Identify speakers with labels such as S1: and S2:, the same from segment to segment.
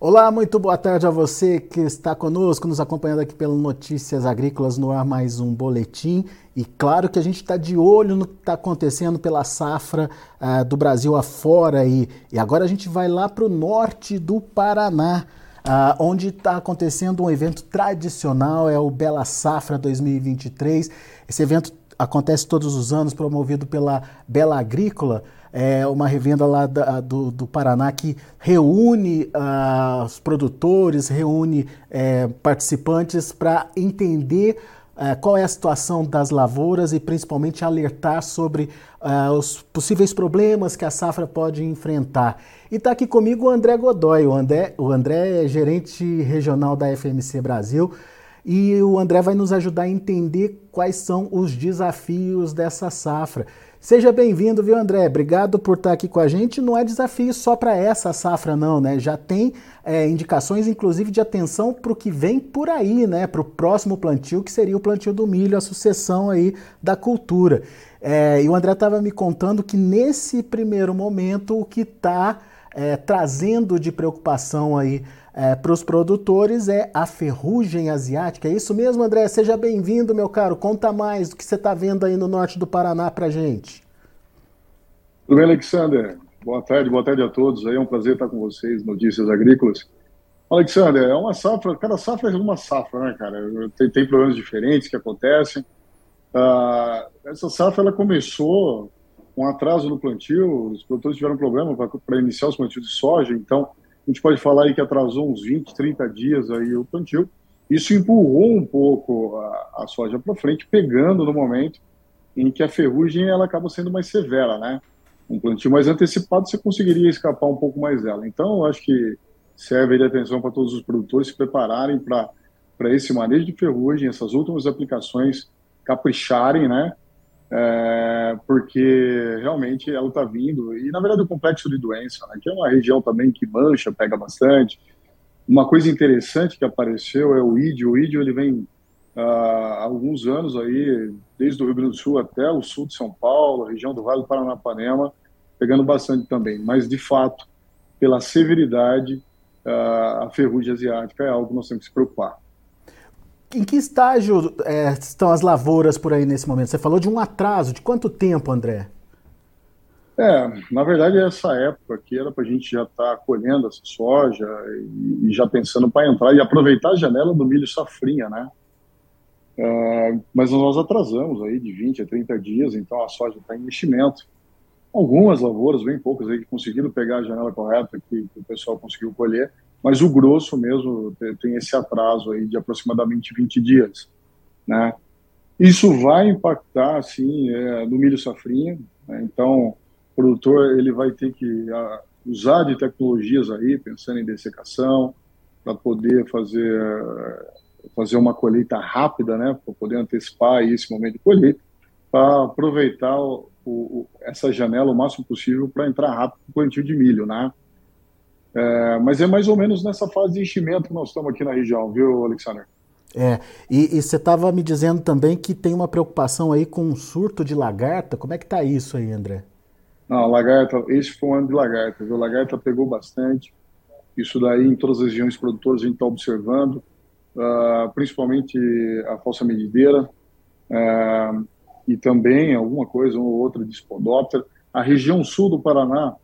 S1: Olá, muito boa tarde a você que está conosco, nos acompanhando aqui pelo Notícias Agrícolas no ar, mais um boletim. E claro que a gente está de olho no que está acontecendo pela safra uh, do Brasil afora. E, e agora a gente vai lá para o norte do Paraná, uh, onde está acontecendo um evento tradicional, é o Bela Safra 2023. Esse evento acontece todos os anos, promovido pela Bela Agrícola é uma revenda lá da, do, do, Paraná que reúne uh, os produtores, reúne uh, participantes para entender uh, qual é a situação das lavouras e principalmente alertar sobre ah, os possíveis problemas que a safra pode enfrentar. E está aqui comigo o André Godoy. O André, o André é gerente regional da FMC Brasil. E o André vai nos ajudar a entender quais são os desafios dessa safra. Seja bem-vindo, viu, André? Obrigado por estar aqui com a gente. Não é desafio só para essa safra, não, né? Já tem é, indicações, inclusive, de atenção para o que vem por aí, né? Para o próximo plantio, que seria o plantio do milho, a sucessão aí da cultura. É, e o André estava me contando que nesse primeiro momento o que está é, trazendo de preocupação aí é, para os produtores é a ferrugem asiática. É isso mesmo, André? Seja bem-vindo, meu caro. Conta mais do que você está vendo aí no norte do Paraná para gente.
S2: Tudo bem, Alexander? Boa tarde, boa tarde a todos. É um prazer estar com vocês, Notícias Agrícolas. Alexander, é uma safra, cada safra é uma safra, né, cara? Tem, tem problemas diferentes que acontecem. Uh, essa safra ela começou com atraso no plantio, os produtores tiveram problema para iniciar os plantios de soja, então a gente pode falar aí que atrasou uns 20, 30 dias aí o plantio. Isso empurrou um pouco a, a soja para frente, pegando no momento em que a ferrugem ela acaba sendo mais severa, né? Um plantio mais antecipado você conseguiria escapar um pouco mais dela. Então, eu acho que serve de atenção para todos os produtores se prepararem para esse manejo de ferrugem, essas últimas aplicações capricharem, né? É, porque realmente ela está vindo. E, na verdade, o complexo de doença, né, que é uma região também que mancha, pega bastante. Uma coisa interessante que apareceu é o ídio. O ídio ele vem uh, há alguns anos aí, desde o Rio Grande do Sul até o sul de São Paulo, região do Vale do Paranapanema, pegando bastante também. Mas, de fato, pela severidade, uh, a ferrugem asiática é algo que nós temos que se preocupar.
S1: Em que estágio é, estão as lavouras por aí nesse momento? Você falou de um atraso. De quanto tempo, André?
S2: É, na verdade, essa época aqui era para a gente já estar tá colhendo essa soja e, e já pensando para entrar e aproveitar a janela do milho safrinha, né? É, mas nós atrasamos aí de 20 a 30 dias, então a soja está em investimento. Algumas lavouras, bem poucas aí, que conseguiram pegar a janela correta, que, que o pessoal conseguiu colher, mas o grosso mesmo tem esse atraso aí de aproximadamente 20 dias, né? Isso vai impactar, sim, é, no milho safrinha, né? então o produtor ele vai ter que a, usar de tecnologias aí, pensando em dessecação, para poder fazer fazer uma colheita rápida, né, para poder antecipar esse momento de colheita, para aproveitar o, o, essa janela o máximo possível para entrar rápido no plantio de milho, né? É, mas é mais ou menos nessa fase de enchimento que nós estamos aqui na região, viu, Alexander?
S1: É, e, e você estava me dizendo também que tem uma preocupação aí com um surto de lagarta. Como é que está isso aí, André?
S2: Não, lagarta, esse foi um ano de lagarta, viu? Lagarta pegou bastante. Isso daí em todas as regiões produtoras a gente está observando, uh, principalmente a falsa medideira uh, e também alguma coisa ou outra de spodóptera. A região sul do Paraná,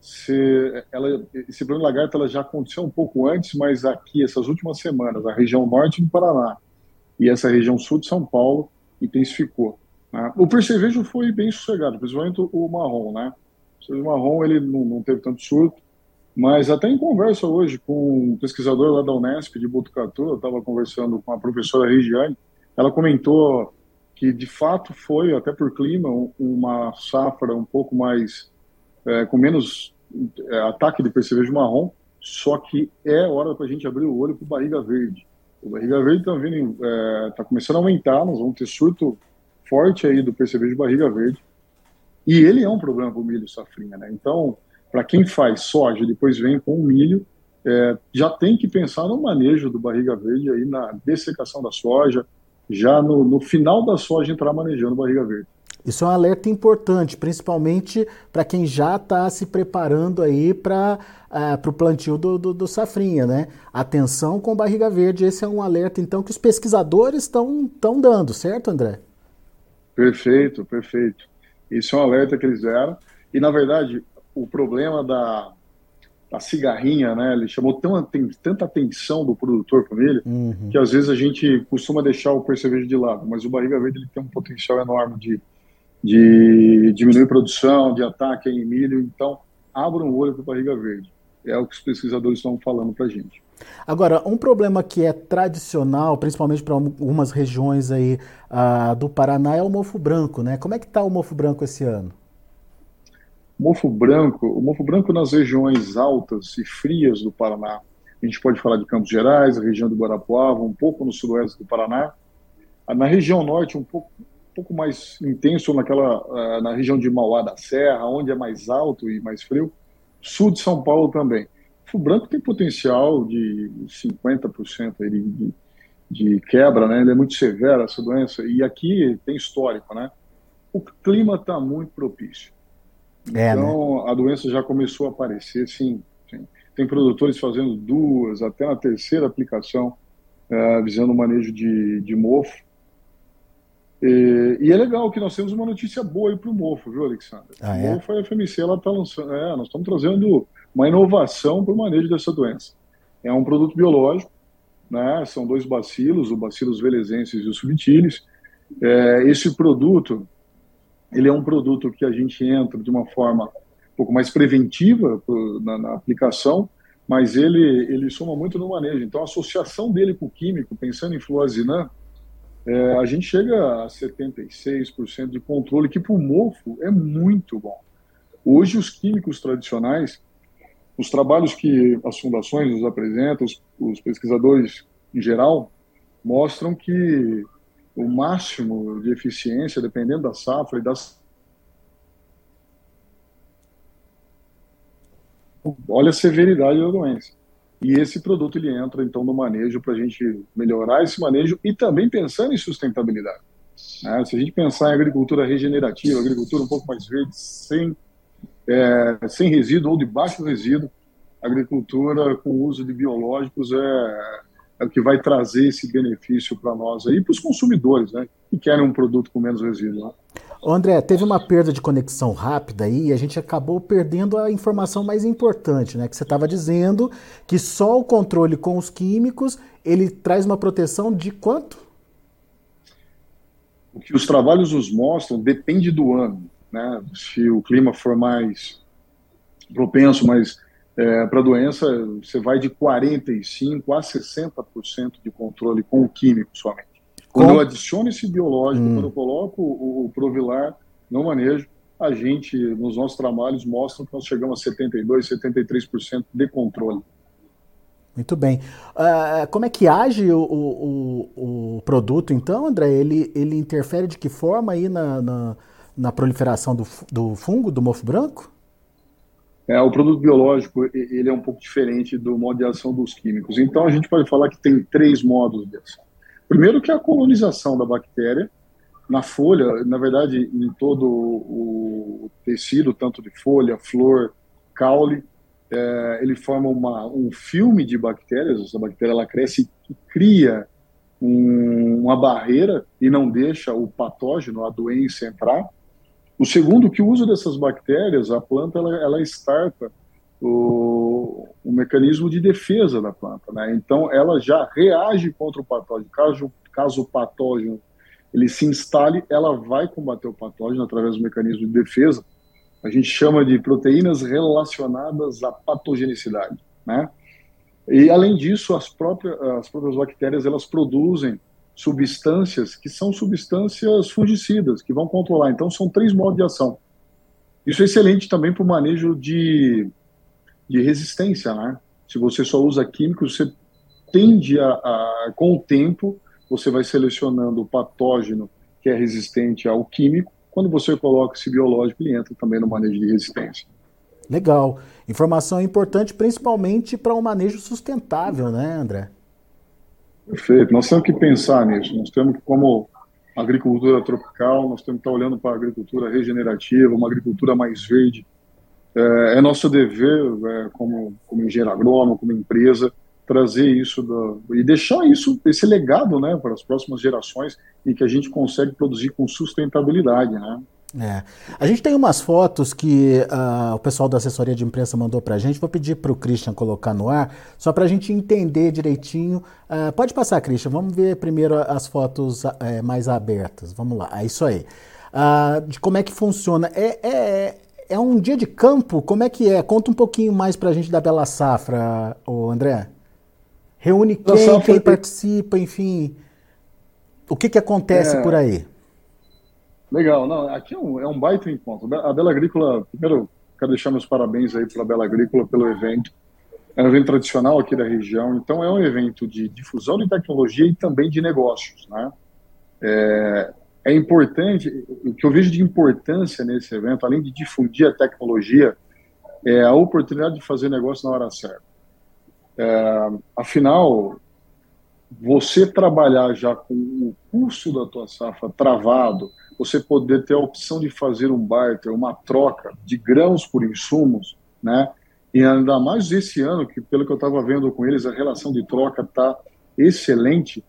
S2: se ela, esse problema de ela já aconteceu um pouco antes, mas aqui, essas últimas semanas, a região norte do Paraná e essa região sul de São Paulo intensificou. Né? O percevejo foi bem sossegado, principalmente o marrom, né? O marrom ele não, não, teve tanto surto, mas até em conversa hoje com um pesquisador lá da Unesp de Botucatu, eu estava conversando com a professora Regiane, ela comentou que de fato foi, até por clima, uma safra um pouco mais é, com menos é, ataque de percevejo marrom, só que é hora para a gente abrir o olho para o barriga verde. O barriga verde está é, tá começando a aumentar, nós vamos ter surto forte aí do percevejo barriga verde. E ele é um problema para o milho safrinha, né? Então, para quem faz soja e depois vem com o milho, é, já tem que pensar no manejo do barriga verde aí na dessecação da soja, já no, no final da soja entrar manejando barriga verde.
S1: Isso é um alerta importante, principalmente para quem já está se preparando aí para uh, o plantio do, do, do, safrinha, né? Atenção com barriga verde, esse é um alerta então que os pesquisadores estão dando, certo, André?
S2: Perfeito, perfeito. Isso é um alerta que eles deram. E, na verdade, o problema da, da cigarrinha, né? Ele chamou tão, tem, tanta atenção do produtor família uhum. que às vezes a gente costuma deixar o percevejo de lado. Mas o barriga verde ele tem um potencial enorme de, de diminuir produção, de ataque em milho. Então, abra um olho para o barriga verde. É o que os pesquisadores estão falando para a gente.
S1: Agora, um problema que é tradicional, principalmente para algumas regiões aí uh, do Paraná, é o mofo branco, né? Como é que está o mofo branco esse ano?
S2: Mofo branco, o mofo branco nas regiões altas e frias do Paraná, a gente pode falar de Campos Gerais, a região do Guarapuava, um pouco no sudoeste do Paraná. Na região norte, um pouco, pouco mais intenso naquela, uh, na região de Mauá da Serra, onde é mais alto e mais frio. Sul de São Paulo também o branco tem potencial de 50% de, de, de quebra, né? Ele é muito severa essa doença e aqui tem histórico, né? O clima está muito propício. É, então né? a doença já começou a aparecer, sim, sim. Tem produtores fazendo duas, até na terceira aplicação, uh, visando o manejo de, de mofo. E, e, é legal que nós temos uma notícia boa para o mofo, viu, Alexandre? Ah, é? O mofo, a FMC, ela está lançando. É, nós estamos trazendo uma inovação para o manejo dessa doença. É um produto biológico, né? são dois bacilos, o bacillus velezensis e o subtilis. É, esse produto, ele é um produto que a gente entra de uma forma um pouco mais preventiva na, na aplicação, mas ele, ele soma muito no manejo. Então, a associação dele com o químico, pensando em fluazinã, é, a gente chega a 76% de controle, que para o mofo é muito bom. Hoje, os químicos tradicionais, os trabalhos que as fundações nos apresentam, os, os pesquisadores em geral, mostram que o máximo de eficiência, dependendo da safra e das. Olha a severidade da doença. E esse produto ele entra então no manejo para a gente melhorar esse manejo e também pensando em sustentabilidade. Né? Se a gente pensar em agricultura regenerativa, agricultura um pouco mais verde, sem é, sem resíduo ou de baixo resíduo, agricultura com uso de biológicos é, é o que vai trazer esse benefício para nós aí, para os consumidores, né, que querem um produto com menos resíduo. Né?
S1: André, teve uma perda de conexão rápida aí e a gente acabou perdendo a informação mais importante, né? Que você estava dizendo que só o controle com os químicos ele traz uma proteção de quanto?
S2: O que os trabalhos nos mostram depende do ano né? Se o clima for mais propenso, mas é, para a doença, você vai de 45% a 60% de controle com o químico somente. Quando eu adiciono esse biológico, hum. quando eu coloco o, o Provilar no manejo, a gente, nos nossos trabalhos, mostra que nós chegamos a 72%, 73% de controle.
S1: Muito bem. Uh, como é que age o, o, o, produto, então, André? Ele, ele interfere de que forma aí na, na na proliferação do, do fungo, do mofo branco?
S2: É, o produto biológico ele é um pouco diferente do modo de ação dos químicos. Então a gente pode falar que tem três modos de ação. Primeiro que é a colonização da bactéria na folha, na verdade em todo o tecido, tanto de folha, flor, caule, é, ele forma uma, um filme de bactérias. Essa bactéria ela cresce e cria um, uma barreira e não deixa o patógeno, a doença entrar. O segundo, que o uso dessas bactérias, a planta ela, ela starta o, o mecanismo de defesa da planta, né? Então ela já reage contra o patógeno. Caso, caso o patógeno ele se instale, ela vai combater o patógeno através do mecanismo de defesa. A gente chama de proteínas relacionadas à patogenicidade, né? E além disso, as próprias, as próprias bactérias elas produzem substâncias que são substâncias fungicidas, que vão controlar. Então, são três modos de ação. Isso é excelente também para o manejo de, de resistência, né? Se você só usa químicos, você tende a, a, com o tempo, você vai selecionando o patógeno que é resistente ao químico. Quando você coloca esse biológico, ele entra também no manejo de resistência.
S1: Legal. Informação importante, principalmente para um manejo sustentável, né, André?
S2: Perfeito. Nós temos que pensar nisso. Nós temos que, como agricultura tropical, nós temos que estar olhando para a agricultura regenerativa, uma agricultura mais verde. É, é nosso dever, é, como, como engenheiro agrônomo, como empresa, trazer isso do, e deixar isso, esse legado né, para as próximas gerações e que a gente consegue produzir com sustentabilidade. Né?
S1: É. A gente tem umas fotos que uh, o pessoal da assessoria de imprensa mandou para a gente. Vou pedir para o Christian colocar no ar, só para a gente entender direitinho. Uh, pode passar, Christian. Vamos ver primeiro as fotos uh, mais abertas. Vamos lá. É isso aí. De como é que funciona. É, é, é um dia de campo? Como é que é? Conta um pouquinho mais para a gente da Bela Safra, ô André. Reúne quem, quem participa, enfim. O que, que acontece é... por aí?
S2: Legal, não, aqui é um, é um baita encontro. A Bela Agrícola, primeiro, quero deixar meus parabéns aí para a Bela Agrícola pelo evento. É um evento tradicional aqui da região, então é um evento de difusão de tecnologia e também de negócios, né? É, é importante, o que eu vejo de importância nesse evento, além de difundir a tecnologia, é a oportunidade de fazer negócio na hora certa. É, afinal, você trabalhar já com o custo da tua safra travado, você poder ter a opção de fazer um barter, uma troca de grãos por insumos, né? E ainda mais esse ano, que pelo que eu estava vendo com eles, a relação de troca está excelente.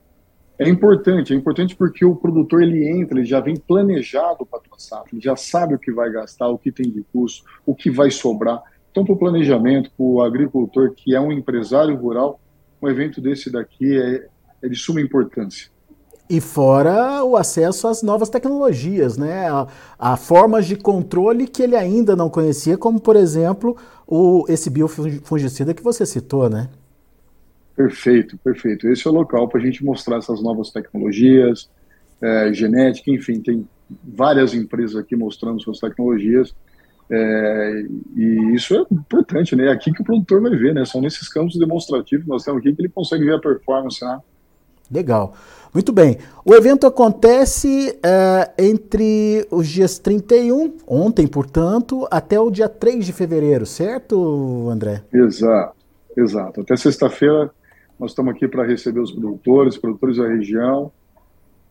S2: É importante, é importante porque o produtor ele entra, ele já vem planejado para a safra, ele já sabe o que vai gastar, o que tem de custo, o que vai sobrar. Então, para o planejamento, para o agricultor que é um empresário rural, um evento desse daqui é, é de suma importância.
S1: E fora o acesso às novas tecnologias, né? A, a, formas de controle que ele ainda não conhecia, como por exemplo o, esse biofungicida que você citou, né?
S2: Perfeito, perfeito. Esse é o local para a gente mostrar essas novas tecnologias, é, genética, enfim, tem várias empresas aqui mostrando suas tecnologias. É, e isso é importante, né? É aqui que o produtor vai ver, né? São nesses campos demonstrativos que nós temos aqui que ele consegue ver a performance, né?
S1: Legal. Muito bem. O evento acontece uh, entre os dias 31, ontem, portanto, até o dia 3 de fevereiro, certo, André?
S2: Exato, exato. Até sexta-feira nós estamos aqui para receber os produtores, produtores da região.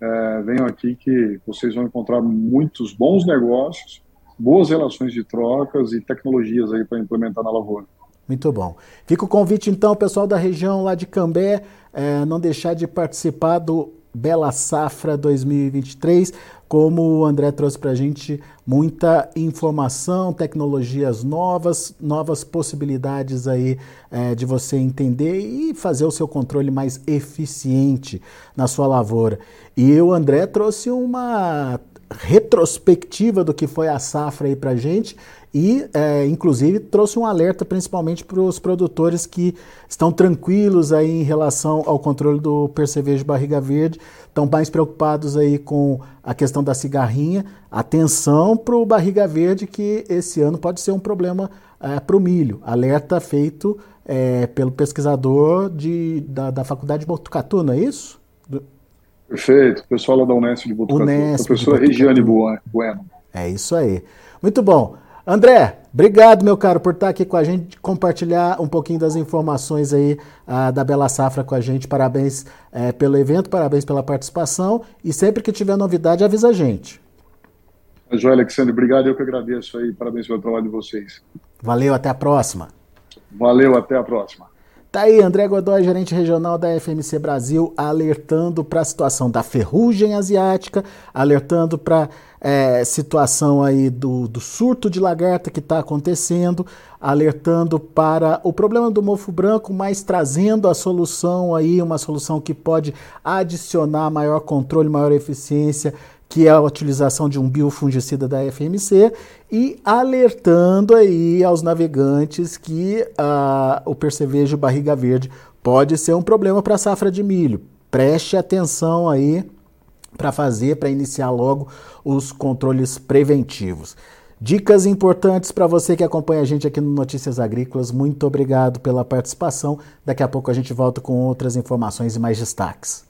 S2: Uh, venham aqui que vocês vão encontrar muitos bons negócios, boas relações de trocas e tecnologias aí para implementar na lavoura.
S1: Muito bom. Fica o convite, então, pessoal da região lá de Cambé, é, não deixar de participar do Bela Safra 2023. Como o André trouxe para a gente, muita informação, tecnologias novas, novas possibilidades aí é, de você entender e fazer o seu controle mais eficiente na sua lavoura. E o André trouxe uma retrospectiva do que foi a safra aí para gente e, é, inclusive, trouxe um alerta principalmente para os produtores que estão tranquilos aí em relação ao controle do percevejo barriga verde, estão mais preocupados aí com a questão da cigarrinha. Atenção para o barriga verde que esse ano pode ser um problema é, para o milho. Alerta feito é, pelo pesquisador de, da, da Faculdade de Botucatu, não é isso?
S2: Perfeito, pessoal lá da Unesp de Botucatu, Unesp professora Regiane Bueno.
S1: É isso aí. Muito bom. André, obrigado, meu caro, por estar aqui com a gente, compartilhar um pouquinho das informações aí uh, da Bela Safra com a gente. Parabéns uh, pelo evento, parabéns pela participação e sempre que tiver novidade, avisa a gente.
S2: Joia, Alexandre, obrigado, eu que agradeço aí, parabéns pelo trabalho de vocês.
S1: Valeu, até a próxima.
S2: Valeu, até a próxima.
S1: Tá aí, André Godoy, gerente regional da FMC Brasil, alertando para a situação da ferrugem asiática, alertando para é, situação aí do, do surto de lagarta que está acontecendo, alertando para o problema do mofo branco, mas trazendo a solução aí, uma solução que pode adicionar maior controle, maior eficiência, que é a utilização de um biofungicida da FMC, e alertando aí aos navegantes que uh, o percevejo barriga verde pode ser um problema para a safra de milho. Preste atenção aí para fazer, para iniciar logo os controles preventivos. Dicas importantes para você que acompanha a gente aqui no Notícias Agrícolas. Muito obrigado pela participação. Daqui a pouco a gente volta com outras informações e mais destaques.